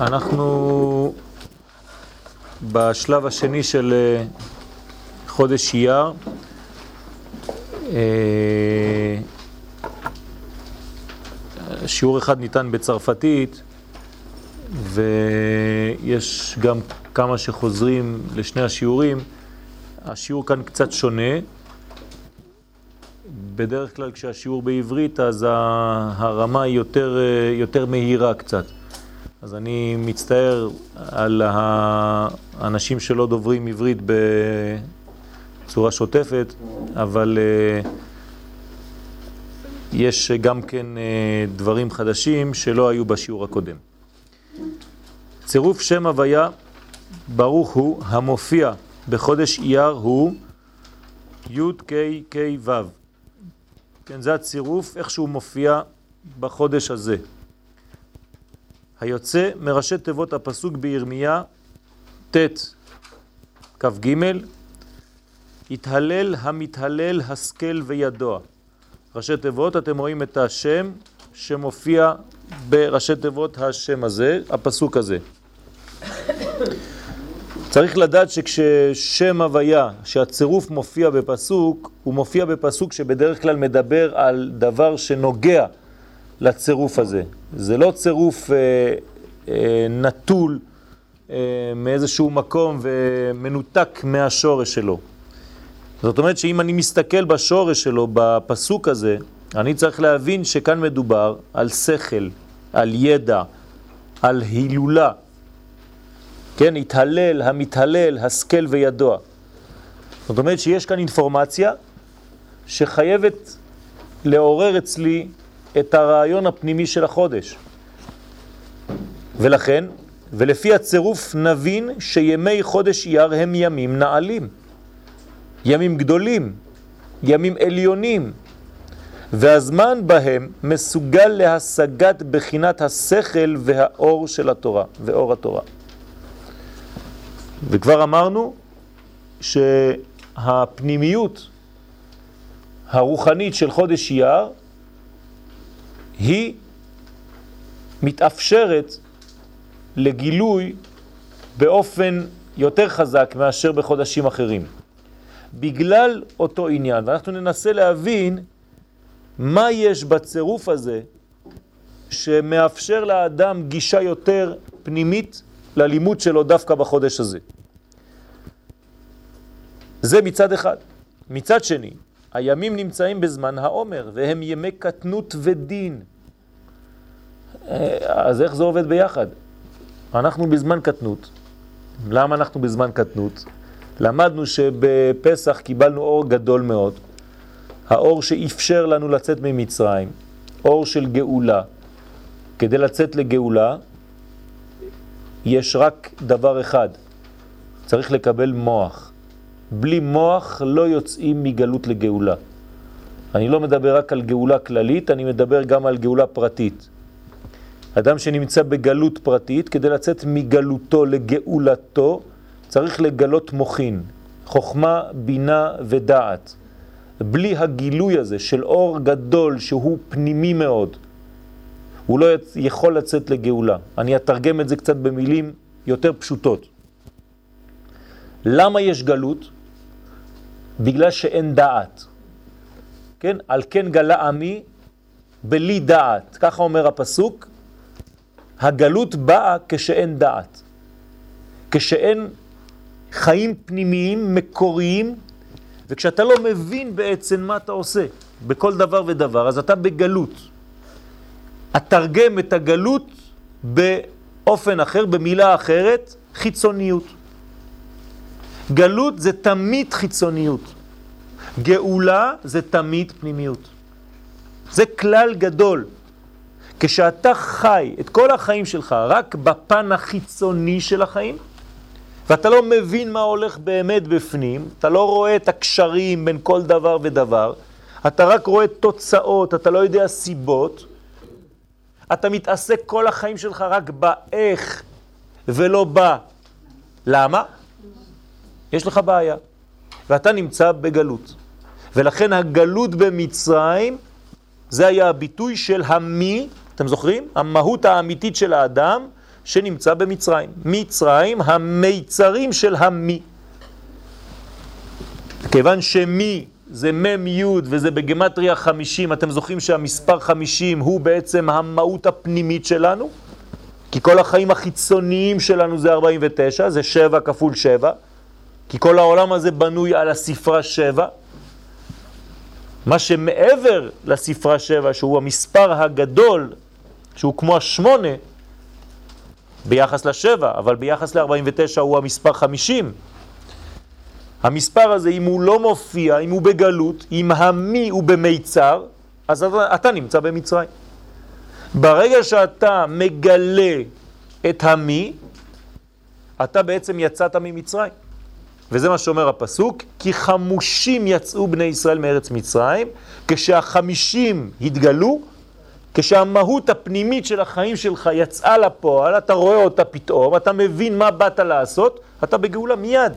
אנחנו בשלב השני של אה, חודש אייר. אה, שיעור אחד ניתן בצרפתית, ויש גם כמה שחוזרים לשני השיעורים. השיעור כאן קצת שונה. בדרך כלל כשהשיעור בעברית אז הרמה היא יותר, אה, יותר מהירה קצת. אז אני מצטער על האנשים שלא דוברים עברית בצורה שוטפת, אבל uh, יש גם כן uh, דברים חדשים שלא היו בשיעור הקודם. צירוף שם הוויה, ברוך הוא, המופיע בחודש אייר הוא י' ק' ק' ו'. כן, זה הצירוף, איך שהוא מופיע בחודש הזה. היוצא מראשי תיבות הפסוק בירמיה ט' כ"ג התהלל המתהלל השכל וידוע. ראשי תיבות, אתם רואים את השם שמופיע בראשי תיבות השם הזה, הפסוק הזה. צריך לדעת שכששם הוויה, שהצירוף מופיע בפסוק, הוא מופיע בפסוק שבדרך כלל מדבר על דבר שנוגע לצירוף הזה. זה לא צירוף אה, אה, נטול אה, מאיזשהו מקום ומנותק מהשורש שלו. זאת אומרת שאם אני מסתכל בשורש שלו, בפסוק הזה, אני צריך להבין שכאן מדובר על שכל, על ידע, על הילולה. כן, התהלל, המתהלל, השכל וידוע. זאת אומרת שיש כאן אינפורמציה שחייבת לעורר אצלי את הרעיון הפנימי של החודש. ולכן, ולפי הצירוף נבין שימי חודש אייר הם ימים נעלים, ימים גדולים, ימים עליונים, והזמן בהם מסוגל להשגת בחינת השכל והאור של התורה, ואור התורה. וכבר אמרנו שהפנימיות הרוחנית של חודש אייר היא מתאפשרת לגילוי באופן יותר חזק מאשר בחודשים אחרים. בגלל אותו עניין, ואנחנו ננסה להבין מה יש בצירוף הזה שמאפשר לאדם גישה יותר פנימית ללימוד שלו דווקא בחודש הזה. זה מצד אחד. מצד שני, הימים נמצאים בזמן העומר, והם ימי קטנות ודין. אה, אז איך זה עובד ביחד? אנחנו בזמן קטנות. למה אנחנו בזמן קטנות? למדנו שבפסח קיבלנו אור גדול מאוד, האור שאפשר לנו לצאת ממצרים, אור של גאולה. כדי לצאת לגאולה יש רק דבר אחד, צריך לקבל מוח. בלי מוח לא יוצאים מגלות לגאולה. אני לא מדבר רק על גאולה כללית, אני מדבר גם על גאולה פרטית. אדם שנמצא בגלות פרטית, כדי לצאת מגלותו לגאולתו, צריך לגלות מוכין, חוכמה, בינה ודעת. בלי הגילוי הזה של אור גדול שהוא פנימי מאוד, הוא לא יכול לצאת לגאולה. אני אתרגם את זה קצת במילים יותר פשוטות. למה יש גלות? בגלל שאין דעת. כן? על כן גלה עמי בלי דעת. ככה אומר הפסוק, הגלות באה כשאין דעת. כשאין חיים פנימיים, מקוריים, וכשאתה לא מבין בעצם מה אתה עושה בכל דבר ודבר, אז אתה בגלות. אתרגם את הגלות באופן אחר, במילה אחרת, חיצוניות. גלות זה תמיד חיצוניות. גאולה זה תמיד פנימיות. זה כלל גדול. כשאתה חי את כל החיים שלך רק בפן החיצוני של החיים, ואתה לא מבין מה הולך באמת בפנים, אתה לא רואה את הקשרים בין כל דבר ודבר, אתה רק רואה תוצאות, אתה לא יודע סיבות, אתה מתעסק כל החיים שלך רק באיך ולא ב... למה? יש לך בעיה, ואתה נמצא בגלות. ולכן הגלות במצרים, זה היה הביטוי של המי, אתם זוכרים? המהות האמיתית של האדם, שנמצא במצרים. מצרים, המיצרים של המי. כיוון שמי זה מם י' וזה בגמטריה 50, אתם זוכרים שהמספר 50 הוא בעצם המהות הפנימית שלנו? כי כל החיים החיצוניים שלנו זה 49, זה 7 כפול 7, כי כל העולם הזה בנוי על הספרה 7. מה שמעבר לספרה 7, שהוא המספר הגדול, שהוא כמו השמונה, ביחס לשבע, אבל ביחס ל-49 הוא המספר 50. המספר הזה, אם הוא לא מופיע, אם הוא בגלות, אם המי הוא במיצר, אז אתה, אתה נמצא במצרים. ברגע שאתה מגלה את המי, אתה בעצם יצאת ממצרים. וזה מה שאומר הפסוק, כי חמושים יצאו בני ישראל מארץ מצרים, כשהחמישים התגלו, כשהמהות הפנימית של החיים שלך יצאה לפועל, אתה רואה אותה פתאום, אתה מבין מה באת לעשות, אתה בגאולה מיד.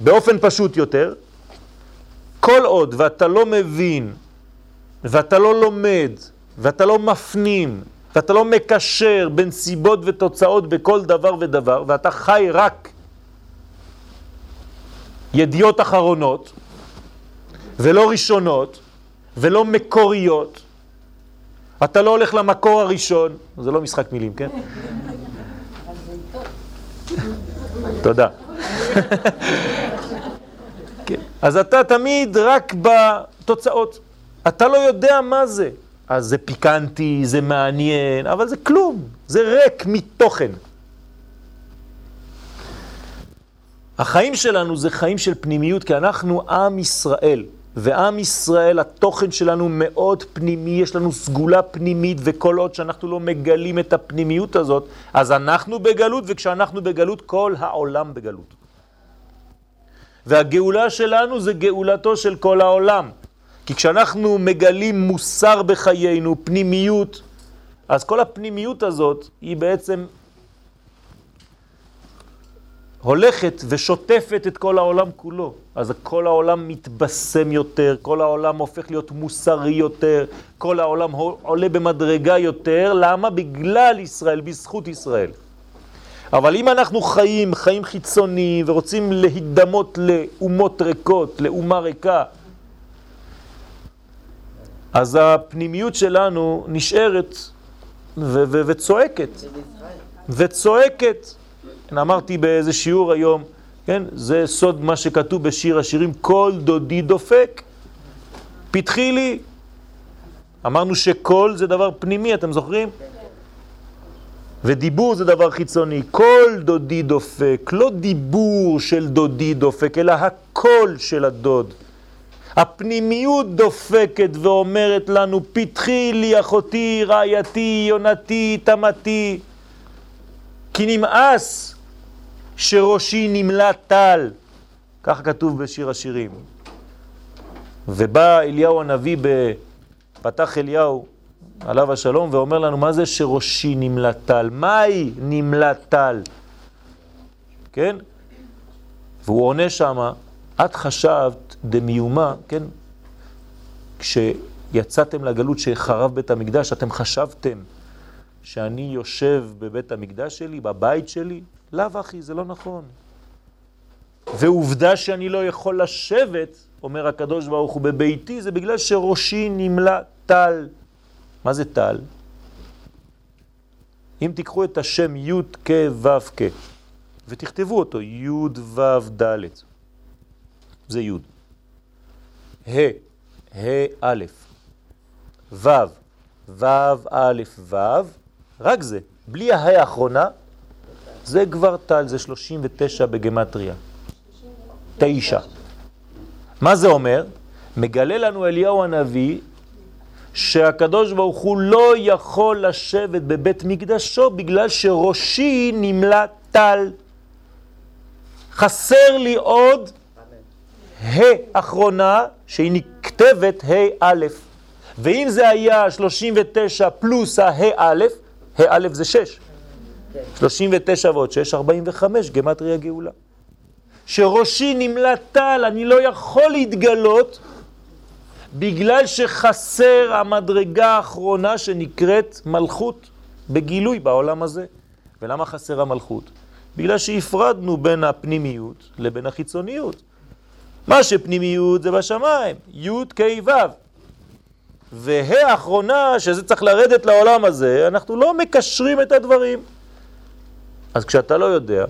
באופן פשוט יותר, כל עוד ואתה לא מבין, ואתה לא לומד, ואתה לא מפנים, ואתה לא מקשר בין סיבות ותוצאות בכל דבר ודבר, ואתה חי רק ידיעות אחרונות, ולא ראשונות, ולא מקוריות, אתה לא הולך למקור הראשון, זה לא משחק מילים, כן? תודה. כן. אז אתה תמיד רק בתוצאות. אתה לא יודע מה זה. אז זה פיקנטי, זה מעניין, אבל זה כלום, זה ריק מתוכן. החיים שלנו זה חיים של פנימיות, כי אנחנו עם ישראל. ועם ישראל, התוכן שלנו מאוד פנימי, יש לנו סגולה פנימית, וכל עוד שאנחנו לא מגלים את הפנימיות הזאת, אז אנחנו בגלות, וכשאנחנו בגלות, כל העולם בגלות. והגאולה שלנו זה גאולתו של כל העולם. כי כשאנחנו מגלים מוסר בחיינו, פנימיות, אז כל הפנימיות הזאת היא בעצם הולכת ושוטפת את כל העולם כולו. אז כל העולם מתבשם יותר, כל העולם הופך להיות מוסרי יותר, כל העולם עולה במדרגה יותר. למה? בגלל ישראל, בזכות ישראל. אבל אם אנחנו חיים, חיים חיצוניים, ורוצים להידמות לאומות ריקות, לאומה ריקה, אז הפנימיות שלנו נשארת וצועקת. וצועקת. אמרתי באיזה שיעור היום, כן, זה סוד מה שכתוב בשיר השירים, כל דודי דופק, פתחי לי. אמרנו שקול זה דבר פנימי, אתם זוכרים? ודיבור זה דבר חיצוני. כל דודי דופק, לא דיבור של דודי דופק, אלא הקול של הדוד. הפנימיות דופקת ואומרת לנו, פתחי לי אחותי, רעייתי, יונתי, תמתי, כי נמאס שראשי נמלא טל. כך כתוב בשיר השירים. ובא אליהו הנביא, פתח אליהו, עליו השלום, ואומר לנו, מה זה שראשי נמלא טל? מהי נמלא טל? כן? והוא עונה שמה, את חשבת דמיומה, כן? כשיצאתם לגלות שחרב בית המקדש, אתם חשבתם שאני יושב בבית המקדש שלי, בבית שלי? לאו אחי, זה לא נכון. ועובדה שאני לא יכול לשבת, אומר הקדוש ברוך הוא, בביתי, זה בגלל שראשי נמלא טל. מה זה טל? אם תיקחו את השם י' כ' ו' כ' ותכתבו אותו, י' ו' ד', זה י', ה', ה' א', ו', ו' א', ו', רק זה, בלי הה' האחרונה, זה כבר טל, זה 39 בגמטריה. תשע. מה זה אומר? מגלה לנו אליהו הנביא שהקדוש ברוך הוא לא יכול לשבת בבית מקדשו בגלל שראשי נמלא טל. חסר לי עוד ה' אחרונה שהיא נכתבת ה' ואם זה היה 39 פלוס ה' ה' זה 6. 39 ועוד 6, 45, גמטריה גאולה. שראשי נמלא טל, אני לא יכול להתגלות בגלל שחסר המדרגה האחרונה שנקראת מלכות. בגילוי בעולם הזה. ולמה חסרה מלכות? בגלל שהפרדנו בין הפנימיות לבין החיצוניות. מה שפנימיות זה בשמיים, י' כ' ו'. וה' האחרונה, שזה צריך לרדת לעולם הזה, אנחנו לא מקשרים את הדברים. אז כשאתה לא יודע,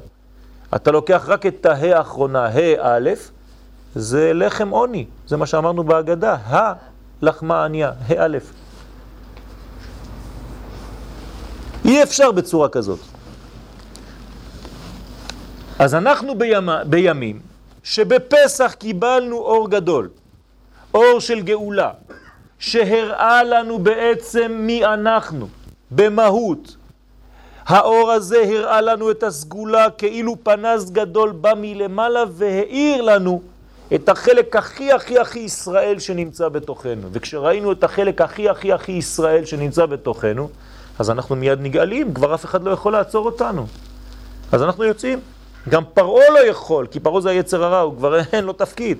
אתה לוקח רק את הה' האחרונה, ה' א', זה לחם עוני, זה מה שאמרנו בהגדה, הלחמה ענייה, ה' א'. אי אפשר בצורה כזאת. אז אנחנו בימ... בימים שבפסח קיבלנו אור גדול, אור של גאולה, שהראה לנו בעצם מי אנחנו, במהות. האור הזה הראה לנו את הסגולה כאילו פנס גדול בא מלמעלה והאיר לנו את החלק הכי הכי הכי ישראל שנמצא בתוכנו. וכשראינו את החלק הכי הכי הכי ישראל שנמצא בתוכנו, אז אנחנו מיד נגאלים, כבר אף אחד לא יכול לעצור אותנו. אז אנחנו יוצאים. גם פרעה לא יכול, כי פרעה זה היצר הרע, הוא כבר אין לו תפקיד.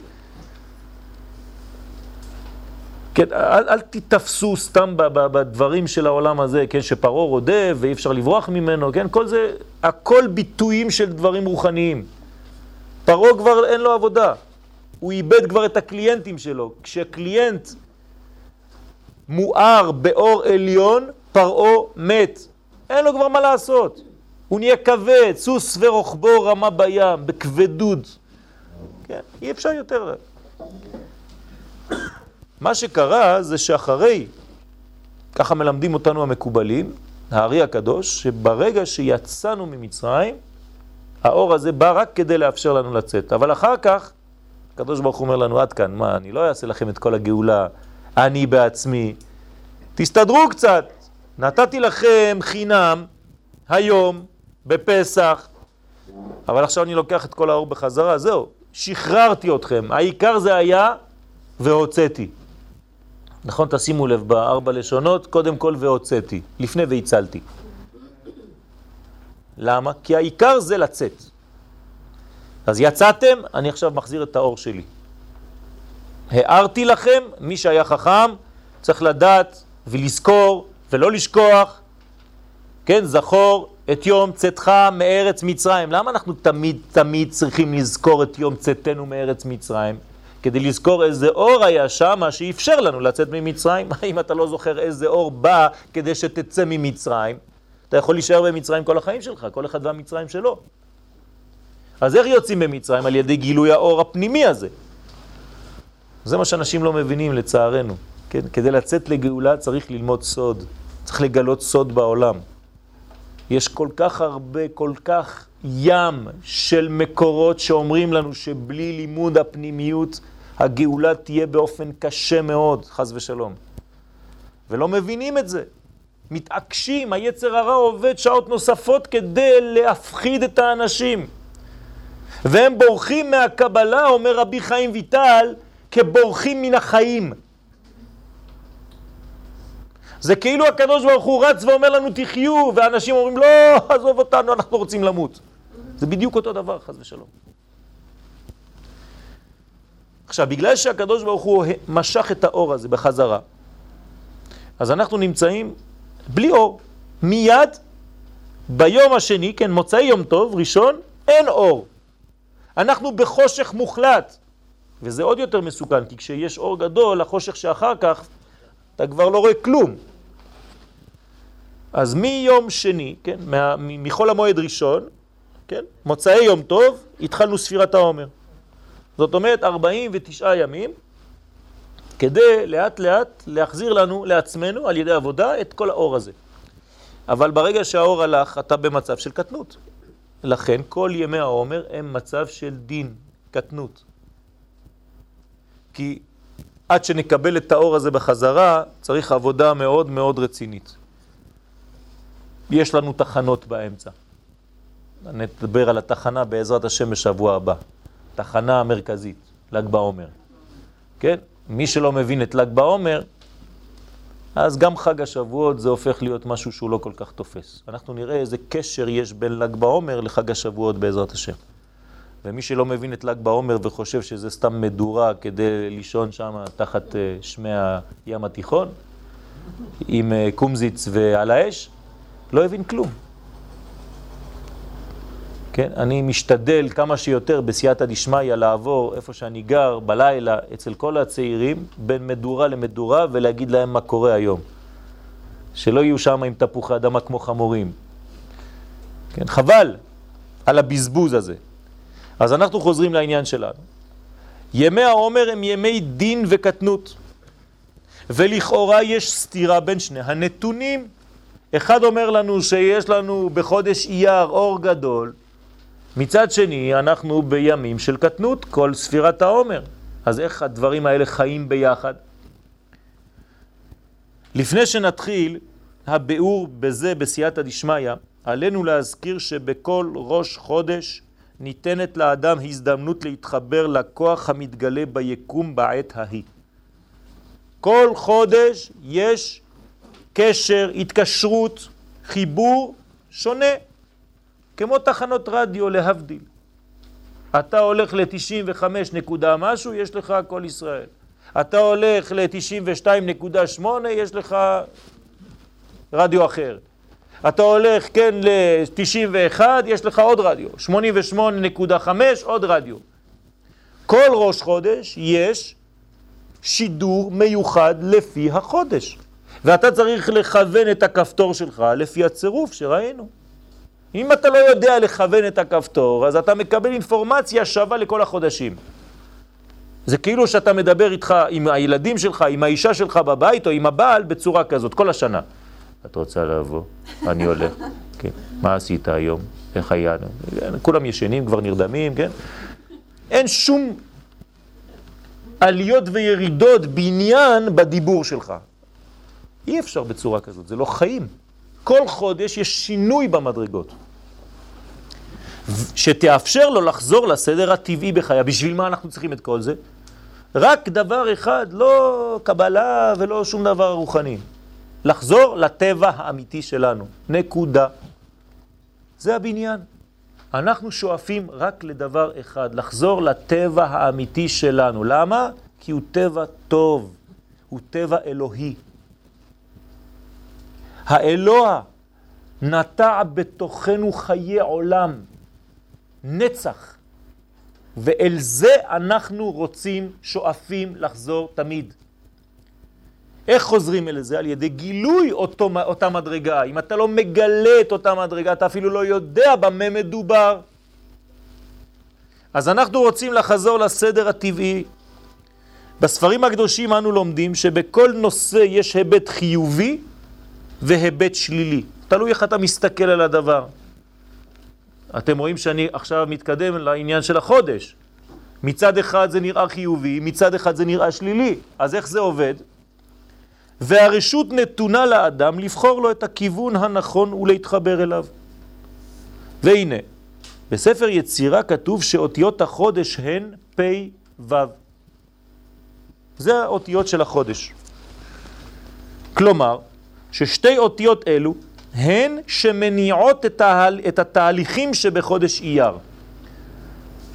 כן, אל, אל תתפסו סתם בדברים של העולם הזה, כן, שפרעה רודף ואי אפשר לברוח ממנו, כן, כל זה, הכל ביטויים של דברים רוחניים. פרעה כבר אין לו עבודה, הוא איבד כבר את הקליינטים שלו. כשקליינט מואר באור עליון, פרעה מת. אין לו כבר מה לעשות. הוא נהיה כבד, סוס ורוחבו רמה בים, בכבדות. כן, אי אפשר יותר. מה שקרה זה שאחרי, ככה מלמדים אותנו המקובלים, הארי הקדוש, שברגע שיצאנו ממצרים, האור הזה בא רק כדי לאפשר לנו לצאת. אבל אחר כך, הקדוש ברוך הוא אומר לנו, עד כאן, מה, אני לא אעשה לכם את כל הגאולה, אני בעצמי. תסתדרו קצת, נתתי לכם חינם היום, בפסח, אבל עכשיו אני לוקח את כל האור בחזרה, זהו, שחררתי אתכם. העיקר זה היה והוצאתי. נכון? תשימו לב בארבע לשונות, קודם כל והוצאתי, לפני והצלתי. למה? כי העיקר זה לצאת. אז יצאתם, אני עכשיו מחזיר את האור שלי. הערתי לכם, מי שהיה חכם צריך לדעת ולזכור ולא לשכוח, כן, זכור את יום צאתך מארץ מצרים. למה אנחנו תמיד תמיד צריכים לזכור את יום צאתנו מארץ מצרים? כדי לזכור איזה אור היה שם שאפשר לנו לצאת ממצרים. אם אתה לא זוכר איזה אור בא כדי שתצא ממצרים, אתה יכול להישאר במצרים כל החיים שלך, כל אחד והמצרים שלו. אז איך יוצאים במצרים? על ידי גילוי האור הפנימי הזה. זה מה שאנשים לא מבינים לצערנו. כן? כדי לצאת לגאולה צריך ללמוד סוד, צריך לגלות סוד בעולם. יש כל כך הרבה, כל כך ים של מקורות שאומרים לנו שבלי לימוד הפנימיות הגאולה תהיה באופן קשה מאוד, חז ושלום. ולא מבינים את זה. מתעקשים, היצר הרע עובד שעות נוספות כדי להפחיד את האנשים. והם בורחים מהקבלה, אומר רבי חיים ויטל, כבורחים מן החיים. זה כאילו הקדוש ברוך הוא רץ ואומר לנו תחיו, ואנשים אומרים לא, עזוב אותנו, אנחנו רוצים למות. זה בדיוק אותו דבר, חס ושלום. עכשיו, בגלל שהקדוש ברוך הוא משך את האור הזה בחזרה, אז אנחנו נמצאים בלי אור. מיד ביום השני, כן, מוצאי יום טוב, ראשון, אין אור. אנחנו בחושך מוחלט. וזה עוד יותר מסוכן, כי כשיש אור גדול, החושך שאחר כך, אתה כבר לא רואה כלום. אז מיום שני, כן, מחול המועד ראשון, כן, מוצאי יום טוב, התחלנו ספירת העומר. זאת אומרת 49 ימים, כדי לאט לאט להחזיר לנו, לעצמנו, על ידי עבודה, את כל האור הזה. אבל ברגע שהאור הלך, אתה במצב של קטנות. לכן כל ימי העומר הם מצב של דין, קטנות. כי עד שנקבל את האור הזה בחזרה, צריך עבודה מאוד מאוד רצינית. יש לנו תחנות באמצע. נדבר על התחנה בעזרת השם בשבוע הבא. תחנה המרכזית, ל"ג בעומר. כן? מי שלא מבין את ל"ג בעומר, אז גם חג השבועות זה הופך להיות משהו שהוא לא כל כך תופס. אנחנו נראה איזה קשר יש בין ל"ג בעומר לחג השבועות בעזרת השם. ומי שלא מבין את ל"ג בעומר וחושב שזה סתם מדורה כדי לישון שם תחת אה, שמי הים התיכון, עם אה, קומזיץ ועל האש, לא הבין כלום. כן? אני משתדל כמה שיותר בסייעתא דשמיא לעבור איפה שאני גר בלילה אצל כל הצעירים בין מדורה למדורה ולהגיד להם מה קורה היום. שלא יהיו שם עם תפוחי אדמה כמו חמורים. כן? חבל על הבזבוז הזה. אז אנחנו חוזרים לעניין שלנו. ימי העומר הם ימי דין וקטנות, ולכאורה יש סתירה בין שני הנתונים. אחד אומר לנו שיש לנו בחודש אייר אור גדול, מצד שני אנחנו בימים של קטנות, כל ספירת העומר. אז איך הדברים האלה חיים ביחד? לפני שנתחיל הביאור בזה בסייעתא דשמיא, עלינו להזכיר שבכל ראש חודש ניתנת לאדם הזדמנות להתחבר לכוח המתגלה ביקום בעת ההיא. כל חודש יש קשר, התקשרות, חיבור שונה, כמו תחנות רדיו להבדיל. אתה הולך ל-95 נקודה משהו, יש לך כל ישראל. אתה הולך ל-92.8, יש לך רדיו אחר. אתה הולך, כן, ל-91, יש לך עוד רדיו. 88.5, עוד רדיו. כל ראש חודש יש שידור מיוחד לפי החודש. ואתה צריך לכוון את הכפתור שלך לפי הצירוף שראינו. אם אתה לא יודע לכוון את הכפתור, אז אתה מקבל אינפורמציה שווה לכל החודשים. זה כאילו שאתה מדבר איתך עם הילדים שלך, עם האישה שלך בבית או עם הבעל בצורה כזאת, כל השנה. את רוצה לבוא? אני הולך. כן. מה עשית היום? איך היה? כולם ישנים, כבר נרדמים, כן? אין שום עליות וירידות בעניין בדיבור שלך. אי אפשר בצורה כזאת, זה לא חיים. כל חודש יש שינוי במדרגות. שתאפשר לו לחזור לסדר הטבעי בחיה. בשביל מה אנחנו צריכים את כל זה? רק דבר אחד, לא קבלה ולא שום דבר רוחני. לחזור לטבע האמיתי שלנו. נקודה. זה הבניין. אנחנו שואפים רק לדבר אחד, לחזור לטבע האמיתי שלנו. למה? כי הוא טבע טוב, הוא טבע אלוהי. האלוה נטע בתוכנו חיי עולם, נצח, ואל זה אנחנו רוצים, שואפים לחזור תמיד. איך חוזרים אל זה? על ידי גילוי אותו, אותה מדרגה. אם אתה לא מגלה את אותה מדרגה, אתה אפילו לא יודע במה מדובר. אז אנחנו רוצים לחזור לסדר הטבעי. בספרים הקדושים אנו לומדים שבכל נושא יש היבט חיובי והיבט שלילי. תלוי איך אתה מסתכל על הדבר. אתם רואים שאני עכשיו מתקדם לעניין של החודש. מצד אחד זה נראה חיובי, מצד אחד זה נראה שלילי. אז איך זה עובד? והרשות נתונה לאדם לבחור לו את הכיוון הנכון ולהתחבר אליו. והנה, בספר יצירה כתוב שאותיות החודש הן פ' ו'. זה האותיות של החודש. כלומר, ששתי אותיות אלו הן שמניעות את, ההל, את התהליכים שבחודש אייר.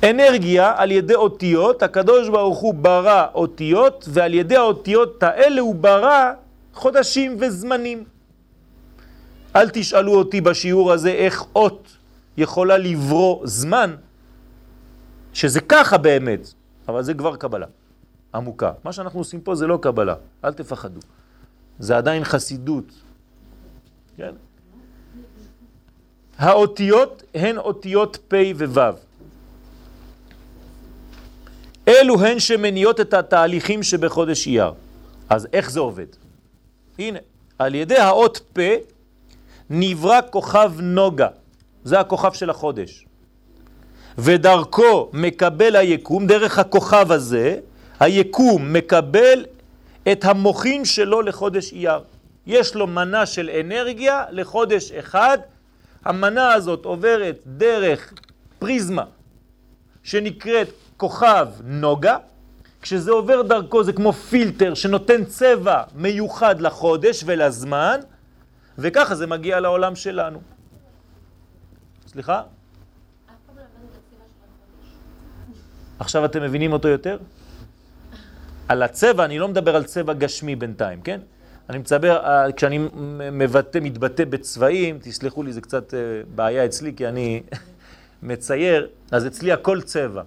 אנרגיה על ידי אותיות, הקדוש ברוך הוא ברא אותיות, ועל ידי האותיות האלה הוא ברא חודשים וזמנים. אל תשאלו אותי בשיעור הזה איך אות יכולה לברוא זמן, שזה ככה באמת, אבל זה כבר קבלה עמוקה. מה שאנחנו עושים פה זה לא קבלה, אל תפחדו. זה עדיין חסידות. כן? האותיות הן אותיות פ' וו'. אלו הן שמניעות את התהליכים שבחודש אייר. אז איך זה עובד? הנה, על ידי האות פ' נברא כוכב נוגה, זה הכוכב של החודש. ודרכו מקבל היקום, דרך הכוכב הזה, היקום מקבל את המוכין שלו לחודש אייר. יש לו מנה של אנרגיה לחודש אחד, המנה הזאת עוברת דרך פריזמה שנקראת כוכב נוגה, כשזה עובר דרכו זה כמו פילטר שנותן צבע מיוחד לחודש ולזמן, וככה זה מגיע לעולם שלנו. סליחה? עכשיו אתם מבינים אותו יותר? על הצבע, אני לא מדבר על צבע גשמי בינתיים, כן? אני מצבר, אה, כשאני מבטא, מתבטא בצבעים, תסלחו לי, זה קצת אה, בעיה אצלי, כי אני מצייר, אז אצלי הכל צבע.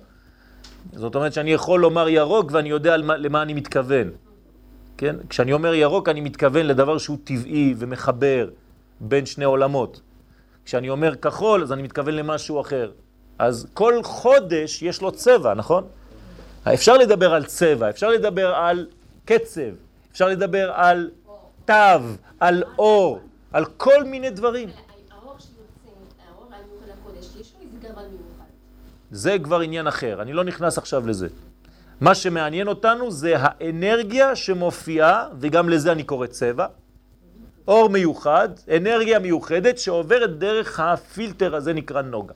זאת אומרת שאני יכול לומר ירוק ואני יודע למה, למה אני מתכוון. כן? כשאני אומר ירוק אני מתכוון לדבר שהוא טבעי ומחבר בין שני עולמות. כשאני אומר כחול אז אני מתכוון למשהו אחר. אז כל חודש יש לו צבע, נכון? אפשר לדבר על צבע, אפשר לדבר על קצב, אפשר לדבר על תו, על אור, על כל מיני דברים. זה כבר עניין אחר, אני לא נכנס עכשיו לזה. מה שמעניין אותנו זה האנרגיה שמופיעה, וגם לזה אני קורא צבע, אור מיוחד, אנרגיה מיוחדת שעוברת דרך הפילטר הזה נקרא נוגה.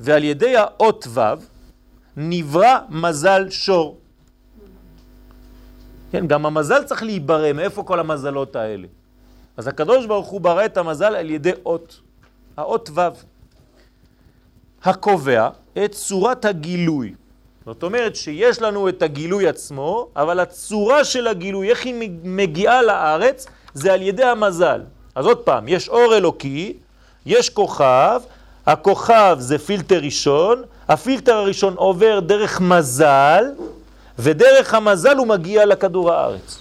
ועל ידי האות ו' נברא מזל שור. כן, גם המזל צריך להיברא, מאיפה כל המזלות האלה? אז הקדוש ברוך הוא ברא את המזל על ידי אות, האות ו', הקובע את צורת הגילוי. זאת אומרת שיש לנו את הגילוי עצמו, אבל הצורה של הגילוי, איך היא מגיעה לארץ, זה על ידי המזל. אז עוד פעם, יש אור אלוקי, יש כוכב, הכוכב זה פילטר ראשון, הפילטר הראשון עובר דרך מזל, ודרך המזל הוא מגיע לכדור הארץ.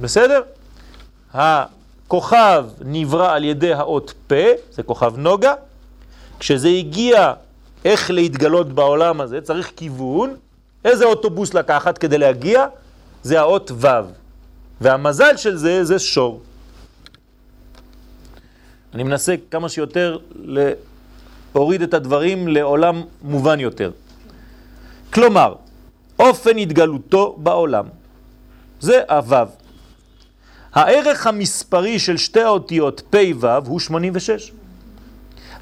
בסדר? הכוכב נברא על ידי האות פה, זה כוכב נוגה. כשזה הגיע איך להתגלות בעולם הזה, צריך כיוון. איזה אוטובוס לקחת כדי להגיע? זה האות ו'. והמזל של זה, זה שור. אני מנסה כמה שיותר להוריד את הדברים לעולם מובן יותר. כלומר, אופן התגלותו בעולם. זה הוו. הערך המספרי של שתי האותיות פ' ו' הוא 86.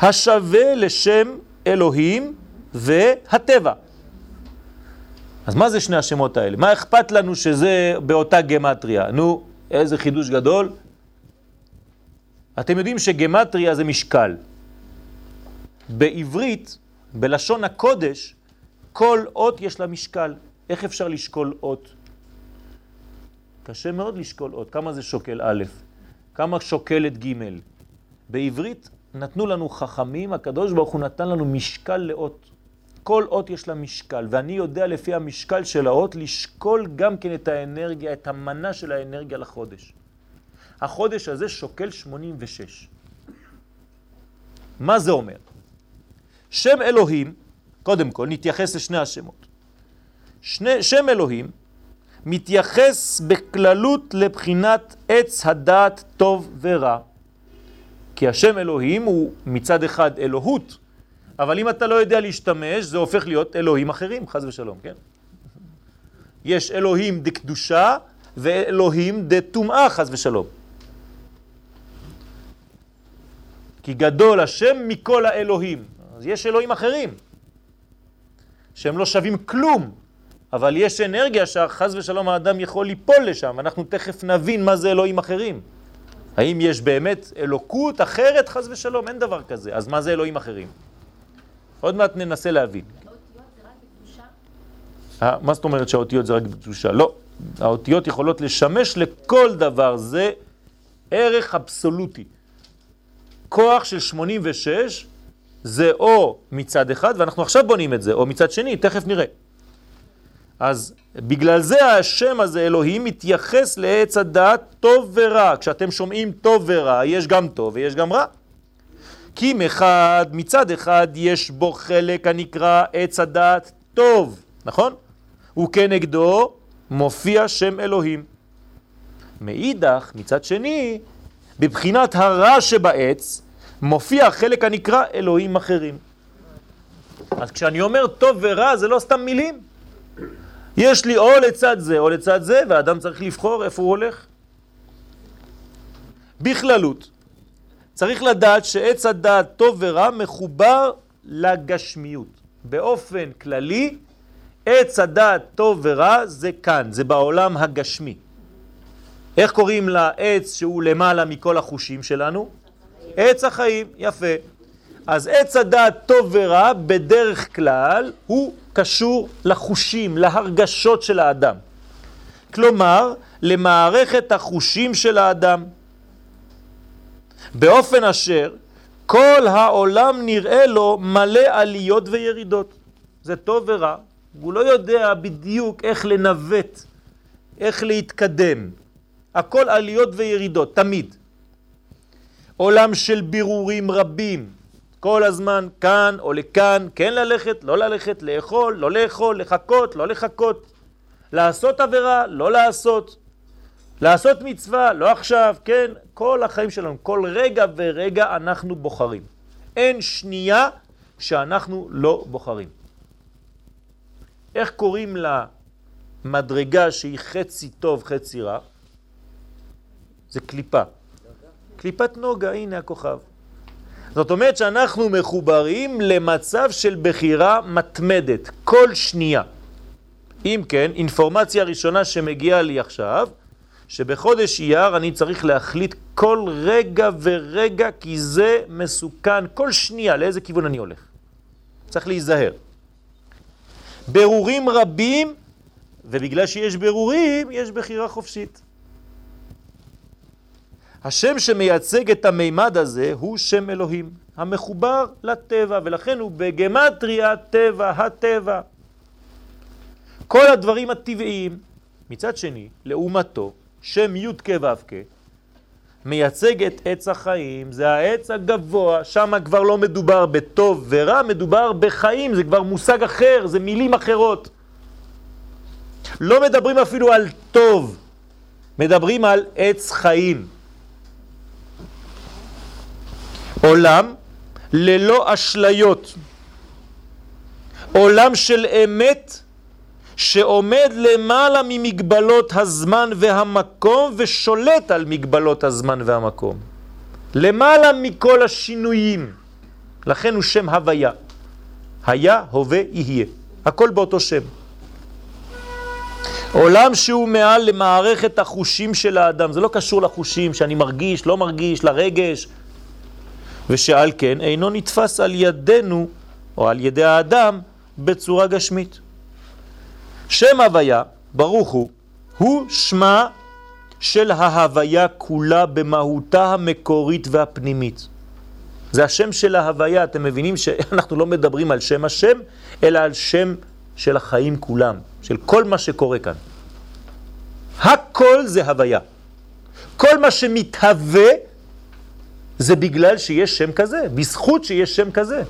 השווה לשם אלוהים והטבע. אז מה זה שני השמות האלה? מה אכפת לנו שזה באותה גמטריה? נו, איזה חידוש גדול. אתם יודעים שגמטריה זה משקל. בעברית, בלשון הקודש, כל אות יש לה משקל. איך אפשר לשקול אות? קשה מאוד לשקול אות. כמה זה שוקל א'? כמה שוקלת ג'? בעברית נתנו לנו חכמים, הקדוש ברוך הוא נתן לנו משקל לאות. כל אות יש לה משקל, ואני יודע לפי המשקל של האות לשקול גם כן את האנרגיה, את המנה של האנרגיה לחודש. החודש הזה שוקל 86. מה זה אומר? שם אלוהים, קודם כל נתייחס לשני השמות. שני, שם אלוהים מתייחס בכללות לבחינת עץ הדעת טוב ורע. כי השם אלוהים הוא מצד אחד אלוהות, אבל אם אתה לא יודע להשתמש, זה הופך להיות אלוהים אחרים, חז ושלום, כן? יש אלוהים דקדושה ואלוהים דטומאה, חז ושלום. כי גדול השם מכל האלוהים. אז יש אלוהים אחרים, שהם לא שווים כלום, אבל יש אנרגיה שחז ושלום האדם יכול ליפול לשם, אנחנו תכף נבין מה זה אלוהים אחרים. האם יש באמת אלוקות אחרת, חז ושלום? אין דבר כזה. אז מה זה אלוהים אחרים? עוד מעט ננסה להבין. אה, מה זאת אומרת שהאותיות זה רק בקדושה? לא. האותיות יכולות לשמש לכל דבר, זה ערך אבסולוטי. כוח של 86 זה או מצד אחד, ואנחנו עכשיו בונים את זה, או מצד שני, תכף נראה. אז בגלל זה השם הזה, אלוהים, מתייחס לעץ הדעת טוב ורע. כשאתם שומעים טוב ורע, יש גם טוב ויש גם רע. כי מחד, מצד אחד, יש בו חלק הנקרא עץ הדעת טוב, נכון? וכנגדו מופיע שם אלוהים. מאידך, מצד שני, בבחינת הרע שבעץ, מופיע החלק הנקרא אלוהים אחרים. אז כשאני אומר טוב ורע, זה לא סתם מילים. יש לי או לצד זה או לצד זה, והאדם צריך לבחור איפה הוא הולך. בכללות, צריך לדעת שעץ הדעת טוב ורע מחובר לגשמיות. באופן כללי, עץ הדעת טוב ורע זה כאן, זה בעולם הגשמי. איך קוראים לעץ שהוא למעלה מכל החושים שלנו? עץ החיים, יפה. אז עץ הדעת טוב ורע בדרך כלל הוא קשור לחושים, להרגשות של האדם. כלומר, למערכת החושים של האדם, באופן אשר כל העולם נראה לו מלא עליות וירידות. זה טוב ורע, הוא לא יודע בדיוק איך לנווט, איך להתקדם. הכל עליות וירידות, תמיד. עולם של בירורים רבים, כל הזמן כאן או לכאן, כן ללכת, לא ללכת, לאכול, לא לאכול, לחכות, לא לחכות, לעשות עבירה, לא לעשות, לעשות מצווה, לא עכשיו, כן, כל החיים שלנו, כל רגע ורגע אנחנו בוחרים. אין שנייה שאנחנו לא בוחרים. איך קוראים למדרגה שהיא חצי טוב, חצי רע? זה קליפה. קליפת נוגה, הנה הכוכב. זאת אומרת שאנחנו מחוברים למצב של בחירה מתמדת, כל שנייה. אם כן, אינפורמציה ראשונה שמגיעה לי עכשיו, שבחודש אייר אני צריך להחליט כל רגע ורגע, כי זה מסוכן, כל שנייה, לאיזה כיוון אני הולך. צריך להיזהר. ברורים רבים, ובגלל שיש ברורים, יש בחירה חופשית. השם שמייצג את המימד הזה הוא שם אלוהים, המחובר לטבע, ולכן הוא בגמטריה טבע, הטבע. כל הדברים הטבעיים, מצד שני, לעומתו, שם י' כ' ו' כ', מייצג את עץ החיים, זה העץ הגבוה, שם כבר לא מדובר בטוב ורע, מדובר בחיים, זה כבר מושג אחר, זה מילים אחרות. לא מדברים אפילו על טוב, מדברים על עץ חיים. עולם ללא אשליות, עולם של אמת שעומד למעלה ממגבלות הזמן והמקום ושולט על מגבלות הזמן והמקום. למעלה מכל השינויים. לכן הוא שם הוויה. היה, הווה, יהיה. הכל באותו שם. עולם שהוא מעל למערכת החושים של האדם. זה לא קשור לחושים שאני מרגיש, לא מרגיש, לרגש. ושעל כן אינו נתפס על ידינו או על ידי האדם בצורה גשמית. שם הוויה, ברוך הוא, הוא שמה של ההוויה כולה במהותה המקורית והפנימית. זה השם של ההוויה, אתם מבינים שאנחנו לא מדברים על שם השם, אלא על שם של החיים כולם, של כל מה שקורה כאן. הכל זה הוויה. כל מה שמתהווה זה בגלל שיש שם כזה, בזכות שיש שם כזה.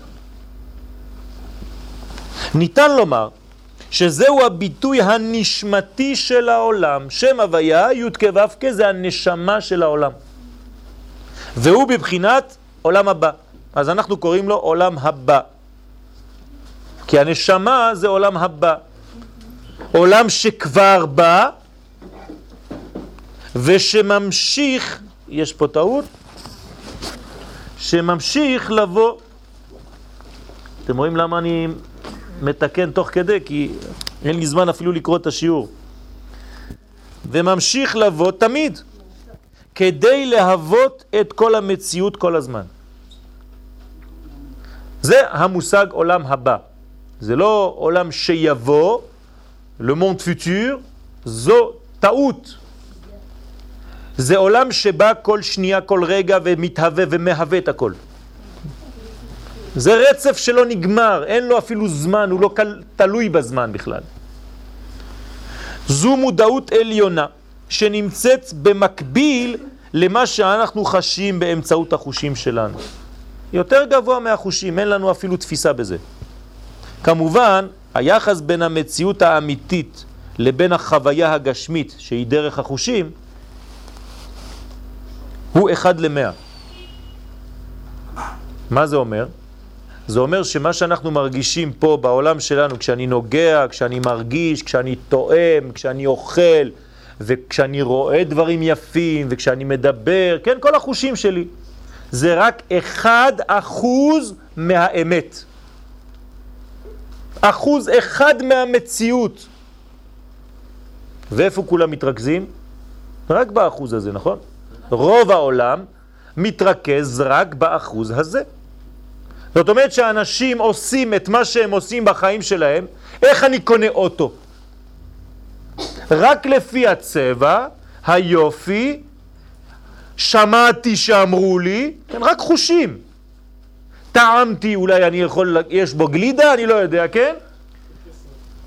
ניתן לומר שזהו הביטוי הנשמתי של העולם. שם הוויה, י' כ' ו' כ', זה הנשמה של העולם. והוא בבחינת עולם הבא. אז אנחנו קוראים לו עולם הבא. כי הנשמה זה עולם הבא. עולם שכבר בא ושממשיך, יש פה טעות, שממשיך לבוא. אתם רואים למה אני מתקן תוך כדי? כי אין לי זמן אפילו לקרוא את השיעור. וממשיך לבוא תמיד, כדי להוות את כל המציאות כל הזמן. זה המושג עולם הבא. זה לא עולם שיבוא, le futur, זו טעות. זה עולם שבא כל שנייה, כל רגע ומתהווה ומהווה את הכל. זה רצף שלא נגמר, אין לו אפילו זמן, הוא לא תלוי בזמן בכלל. זו מודעות עליונה שנמצאת במקביל למה שאנחנו חשים באמצעות החושים שלנו. יותר גבוה מהחושים, אין לנו אפילו תפיסה בזה. כמובן, היחס בין המציאות האמיתית לבין החוויה הגשמית, שהיא דרך החושים, הוא אחד למאה. מה זה אומר? זה אומר שמה שאנחנו מרגישים פה בעולם שלנו, כשאני נוגע, כשאני מרגיש, כשאני טועם, כשאני אוכל, וכשאני רואה דברים יפים, וכשאני מדבר, כן, כל החושים שלי, זה רק אחד אחוז מהאמת. אחוז אחד מהמציאות. ואיפה כולם מתרכזים? רק באחוז הזה, נכון? רוב העולם מתרכז רק באחוז הזה. זאת אומרת שאנשים עושים את מה שהם עושים בחיים שלהם, איך אני קונה אוטו? רק לפי הצבע היופי, שמעתי שאמרו לי, כן, רק חושים. טעמתי, אולי אני יכול, יש בו גלידה, אני לא יודע, כן?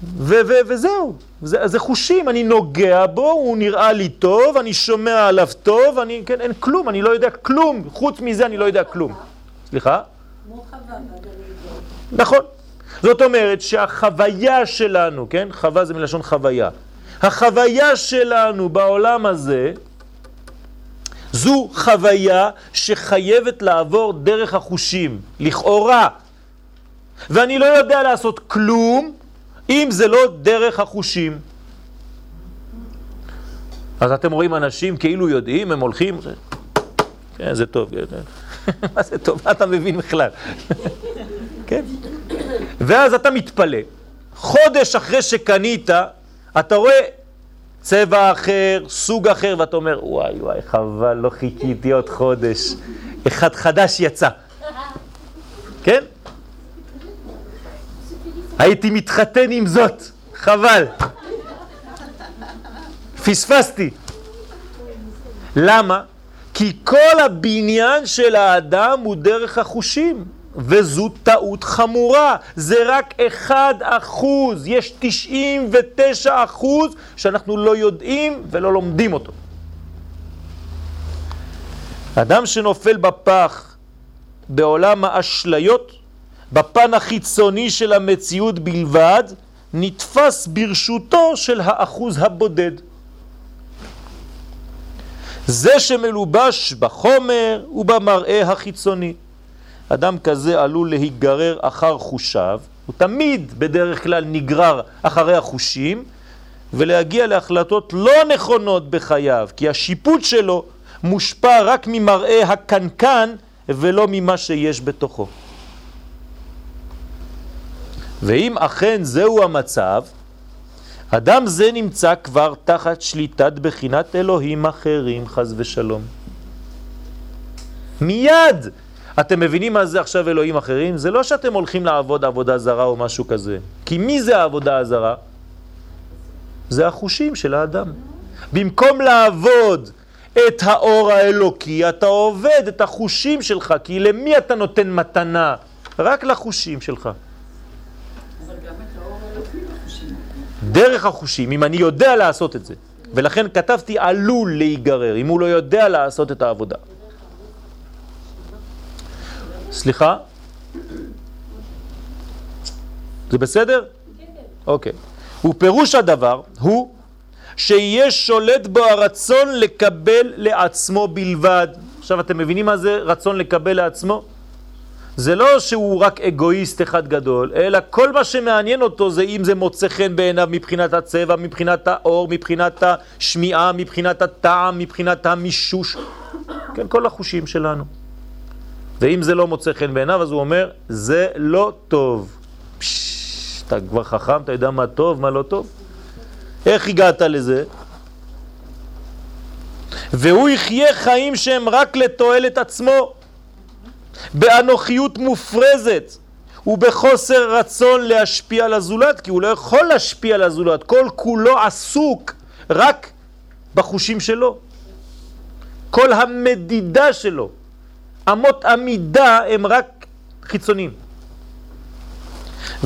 ו- ו- וזהו, זה, זה חושים, אני נוגע בו, הוא נראה לי טוב, אני שומע עליו טוב, אני, כן, אין כלום, אני לא יודע כלום, חוץ מזה אני לא יודע כלום. סליחה? נכון. זאת אומרת שהחוויה שלנו, כן? חווה זה מלשון חוויה. החוויה שלנו בעולם הזה, זו חוויה שחייבת לעבור דרך החושים, לכאורה. ואני לא יודע לעשות כלום אם זה לא דרך החושים. אז אתם רואים אנשים כאילו יודעים, הם הולכים, כן, זה טוב, כן. מה זה טוב? מה אתה מבין בכלל? כן? ואז אתה מתפלא. חודש אחרי שקנית, אתה רואה צבע אחר, סוג אחר, ואתה אומר, וואי וואי, חבל, לא חיכיתי עוד חודש. אחד חדש יצא. כן? הייתי מתחתן עם זאת, חבל. פספסתי. למה? כי כל הבניין של האדם הוא דרך החושים, וזו טעות חמורה. זה רק אחד אחוז, יש תשעים ותשע אחוז שאנחנו לא יודעים ולא לומדים אותו. אדם שנופל בפח בעולם האשליות, בפן החיצוני של המציאות בלבד, נתפס ברשותו של האחוז הבודד. זה שמלובש בחומר ובמראה החיצוני. אדם כזה עלול להיגרר אחר חושיו, הוא תמיד בדרך כלל נגרר אחרי החושים, ולהגיע להחלטות לא נכונות בחייו, כי השיפוט שלו מושפע רק ממראה הקנקן ולא ממה שיש בתוכו. ואם אכן זהו המצב, אדם זה נמצא כבר תחת שליטת בחינת אלוהים אחרים, חז ושלום. מיד! אתם מבינים מה זה עכשיו אלוהים אחרים? זה לא שאתם הולכים לעבוד עבודה זרה או משהו כזה. כי מי זה העבודה הזרה? זה החושים של האדם. במקום לעבוד את האור האלוקי, אתה עובד את החושים שלך, כי למי אתה נותן מתנה? רק לחושים שלך. דרך החושים, אם אני יודע לעשות את זה. ולכן כתבתי עלול להיגרר, אם הוא לא יודע לעשות את העבודה. סליחה? זה בסדר? אוקיי. ופירוש הדבר הוא שיהיה שולט בו הרצון לקבל לעצמו בלבד. עכשיו אתם מבינים מה זה רצון לקבל לעצמו? זה לא שהוא רק אגואיסט אחד גדול, אלא כל מה שמעניין אותו זה אם זה מוצא חן בעיניו מבחינת הצבע, מבחינת האור, מבחינת השמיעה, מבחינת הטעם, מבחינת המישוש, כן, כל החושים שלנו. ואם זה לא מוצא חן בעיניו, אז הוא אומר, זה לא טוב. פשש, אתה כבר חכם, אתה יודע מה טוב, מה לא טוב? איך הגעת לזה? והוא יחיה חיים שהם רק לתועלת עצמו. באנוכיות מופרזת ובחוסר רצון להשפיע על הזולת, כי הוא לא יכול להשפיע על הזולת, כל כולו עסוק רק בחושים שלו. כל המדידה שלו, אמות המידה הם רק חיצונים.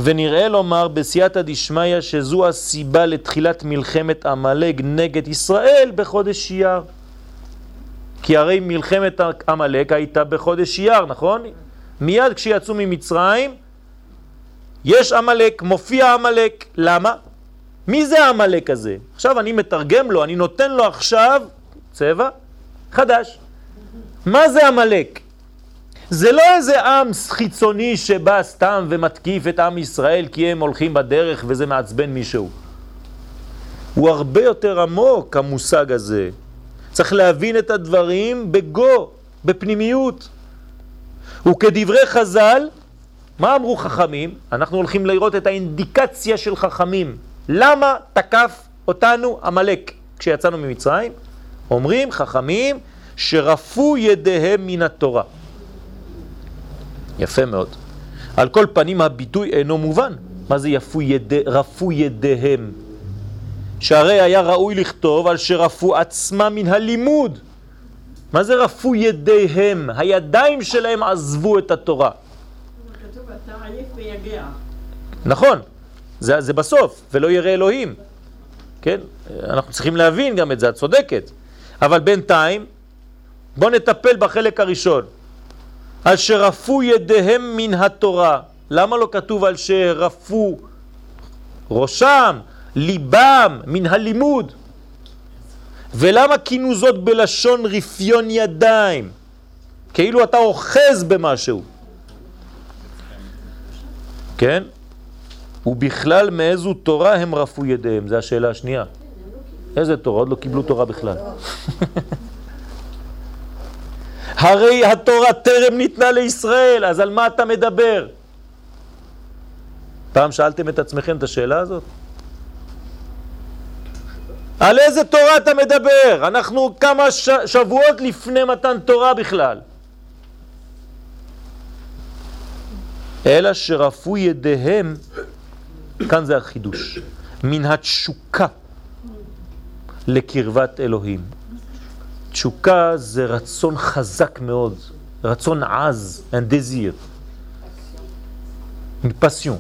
ונראה לומר בסייעתא דשמיא שזו הסיבה לתחילת מלחמת עמלק נגד ישראל בחודש אייר. כי הרי מלחמת עמלק הייתה בחודש אייר, נכון? מיד כשיצאו ממצרים, יש עמלק, מופיע עמלק. למה? מי זה העמלק הזה? עכשיו אני מתרגם לו, אני נותן לו עכשיו צבע חדש. מה זה עמלק? זה לא איזה עם חיצוני שבא סתם ומתקיף את עם ישראל כי הם הולכים בדרך וזה מעצבן מישהו. הוא הרבה יותר עמוק המושג הזה. צריך להבין את הדברים בגו, בפנימיות. וכדברי חז"ל, מה אמרו חכמים? אנחנו הולכים לראות את האינדיקציה של חכמים. למה תקף אותנו המלאק כשיצאנו ממצרים? אומרים חכמים שרפו ידיהם מן התורה. יפה מאוד. על כל פנים הביטוי אינו מובן. מה זה יפו ידי, רפו ידיהם? שהרי היה ראוי לכתוב על שרפו עצמם מן הלימוד. מה זה רפו ידיהם? הידיים שלהם עזבו את התורה. נכון, זה, זה בסוף, ולא ירא אלוהים. כן? אנחנו צריכים להבין גם את זה, את צודקת. אבל בינתיים, בואו נטפל בחלק הראשון. על שרפו ידיהם מן התורה. למה לא כתוב על שרפו ראשם, ליבם, מן הלימוד? ולמה כינו זאת בלשון רפיון ידיים? כאילו אתה אוחז במשהו. כן? ובכלל מאיזו תורה הם רפו ידיהם? זו השאלה השנייה. איזה תורה? עוד לא קיבלו תורה בכלל. הרי התורה טרם ניתנה לישראל, אז על מה אתה מדבר? פעם שאלתם את עצמכם את השאלה הזאת? על איזה תורה אתה מדבר? אנחנו כמה ש... שבועות לפני מתן תורה בכלל. אלא שרפו ידיהם, כאן זה החידוש, מן התשוקה לקרבת אלוהים. תשוקה זה רצון חזק מאוד, רצון עז, un désir, une passion.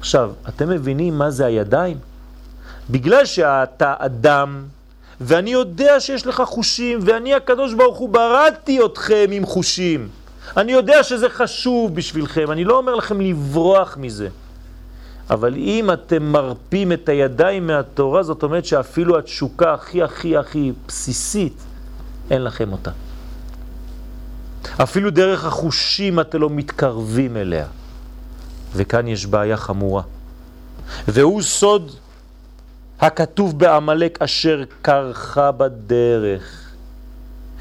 עכשיו, אתם מבינים מה זה הידיים? בגלל שאתה אדם, ואני יודע שיש לך חושים, ואני הקדוש ברוך הוא בראתי אתכם עם חושים. אני יודע שזה חשוב בשבילכם, אני לא אומר לכם לברוח מזה. אבל אם אתם מרפים את הידיים מהתורה, זאת אומרת שאפילו התשוקה הכי הכי הכי בסיסית, אין לכם אותה. אפילו דרך החושים אתם לא מתקרבים אליה. וכאן יש בעיה חמורה. והוא סוד הכתוב בעמלק אשר קרחה בדרך,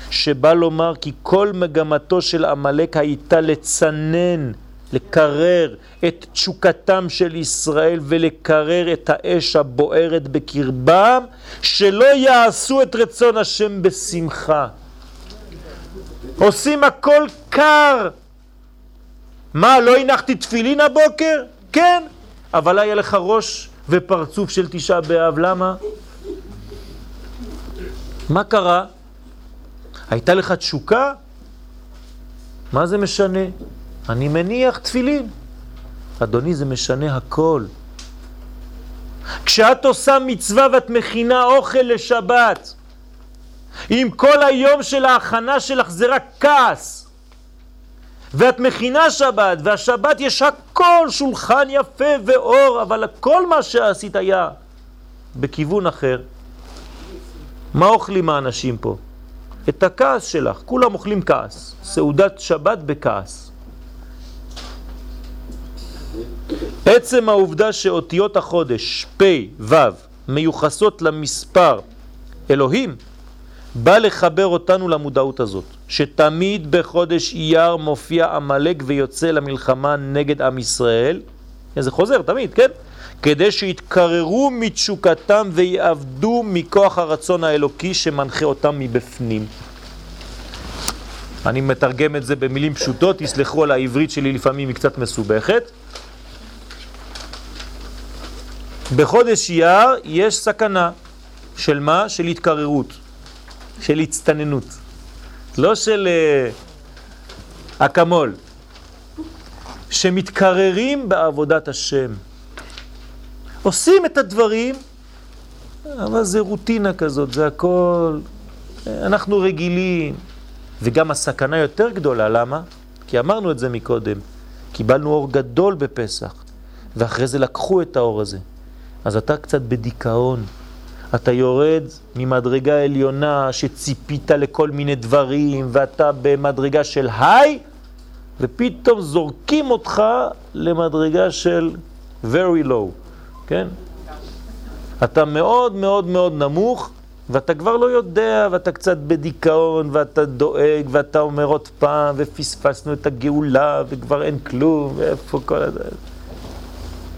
שבא לומר כי כל מגמתו של עמלק הייתה לצנן לקרר את תשוקתם של ישראל ולקרר את האש הבוערת בקרבם, שלא יעשו את רצון השם בשמחה. עושים הכל קר. מה, לא הנחתי תפילין הבוקר? כן, אבל היה לך ראש ופרצוף של תשעה באב, למה? מה קרה? הייתה לך תשוקה? מה זה משנה? אני מניח תפילין. אדוני, זה משנה הכל. כשאת עושה מצווה ואת מכינה אוכל לשבת, אם כל היום של ההכנה שלך זה רק כעס, ואת מכינה שבת, והשבת יש הכל שולחן יפה ואור, אבל כל מה שעשית היה בכיוון אחר. מה אוכלים האנשים פה? את הכעס שלך, כולם אוכלים כעס. סעודת שבת בכעס. עצם העובדה שאותיות החודש, פ' ו', מיוחסות למספר אלוהים, בא לחבר אותנו למודעות הזאת, שתמיד בחודש אייר מופיע עמלק ויוצא למלחמה נגד עם ישראל, זה חוזר תמיד, כן? כדי שיתקררו מתשוקתם ויעבדו מכוח הרצון האלוקי שמנחה אותם מבפנים. אני מתרגם את זה במילים פשוטות, תסלחו על העברית שלי לפעמים היא קצת מסובכת. בחודש אייר יש סכנה של מה? של התקררות, של הצטננות, לא של uh, אקמול, שמתקררים בעבודת השם. עושים את הדברים, אבל זה רוטינה כזאת, זה הכל, אנחנו רגילים. וגם הסכנה יותר גדולה, למה? כי אמרנו את זה מקודם, קיבלנו אור גדול בפסח, ואחרי זה לקחו את האור הזה. אז אתה קצת בדיכאון. אתה יורד ממדרגה עליונה שציפית לכל מיני דברים, ואתה במדרגה של היי, ופתאום זורקים אותך למדרגה של very low, כן? אתה מאוד מאוד מאוד נמוך, ואתה כבר לא יודע, ואתה קצת בדיכאון, ואתה דואג, ואתה אומר עוד פעם, ופספסנו את הגאולה, וכבר אין כלום, ואיפה כל הזה.